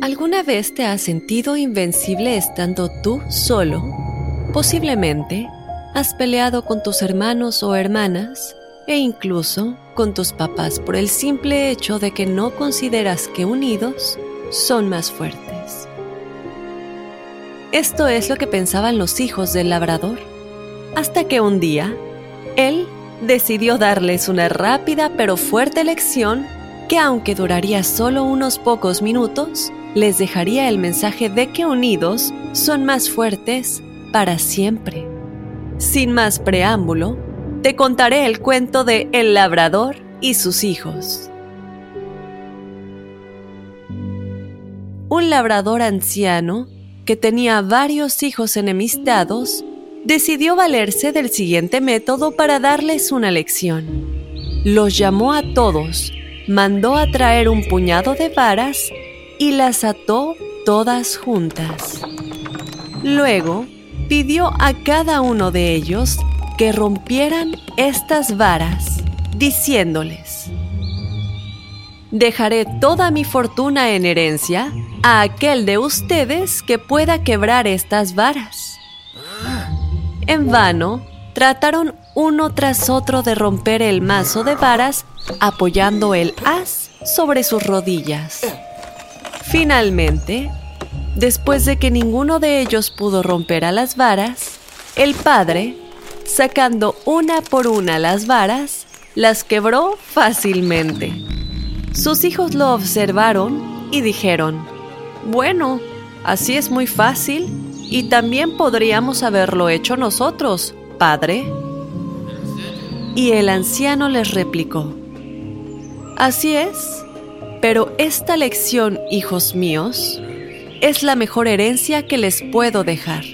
¿Alguna vez te has sentido invencible estando tú solo? Posiblemente has peleado con tus hermanos o hermanas e incluso con tus papás por el simple hecho de que no consideras que unidos son más fuertes. Esto es lo que pensaban los hijos del labrador, hasta que un día, él decidió darles una rápida pero fuerte lección que aunque duraría solo unos pocos minutos, les dejaría el mensaje de que unidos son más fuertes para siempre. Sin más preámbulo, te contaré el cuento de El labrador y sus hijos. Un labrador anciano que tenía varios hijos enemistados decidió valerse del siguiente método para darles una lección. Los llamó a todos, mandó a traer un puñado de varas y las ató todas juntas. Luego, pidió a cada uno de ellos que rompieran estas varas, diciéndoles, Dejaré toda mi fortuna en herencia a aquel de ustedes que pueda quebrar estas varas. En vano, trataron uno tras otro de romper el mazo de varas apoyando el as sobre sus rodillas. Finalmente, después de que ninguno de ellos pudo romper a las varas, el padre sacando una por una las varas, las quebró fácilmente. Sus hijos lo observaron y dijeron, bueno, así es muy fácil y también podríamos haberlo hecho nosotros, padre. Y el anciano les replicó, así es, pero esta lección, hijos míos, es la mejor herencia que les puedo dejar.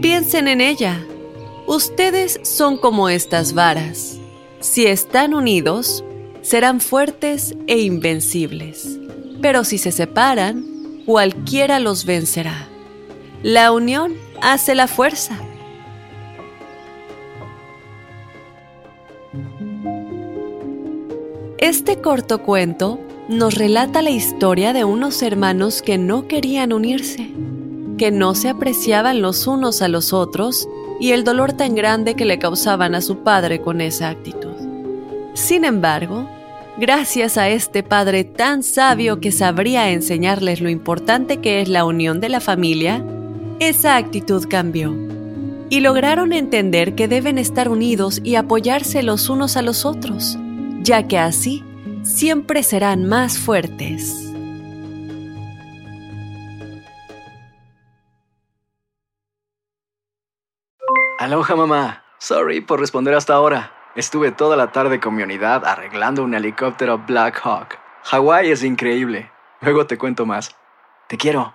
Piensen en ella Ustedes son como estas varas. Si están unidos, serán fuertes e invencibles. Pero si se separan, cualquiera los vencerá. La unión hace la fuerza. Este corto cuento nos relata la historia de unos hermanos que no querían unirse, que no se apreciaban los unos a los otros y el dolor tan grande que le causaban a su padre con esa actitud. Sin embargo, gracias a este padre tan sabio que sabría enseñarles lo importante que es la unión de la familia, esa actitud cambió y lograron entender que deben estar unidos y apoyarse los unos a los otros, ya que así siempre serán más fuertes. Aloha mamá. Sorry por responder hasta ahora. Estuve toda la tarde con mi unidad arreglando un helicóptero Black Hawk. Hawái es increíble. Luego te cuento más. Te quiero.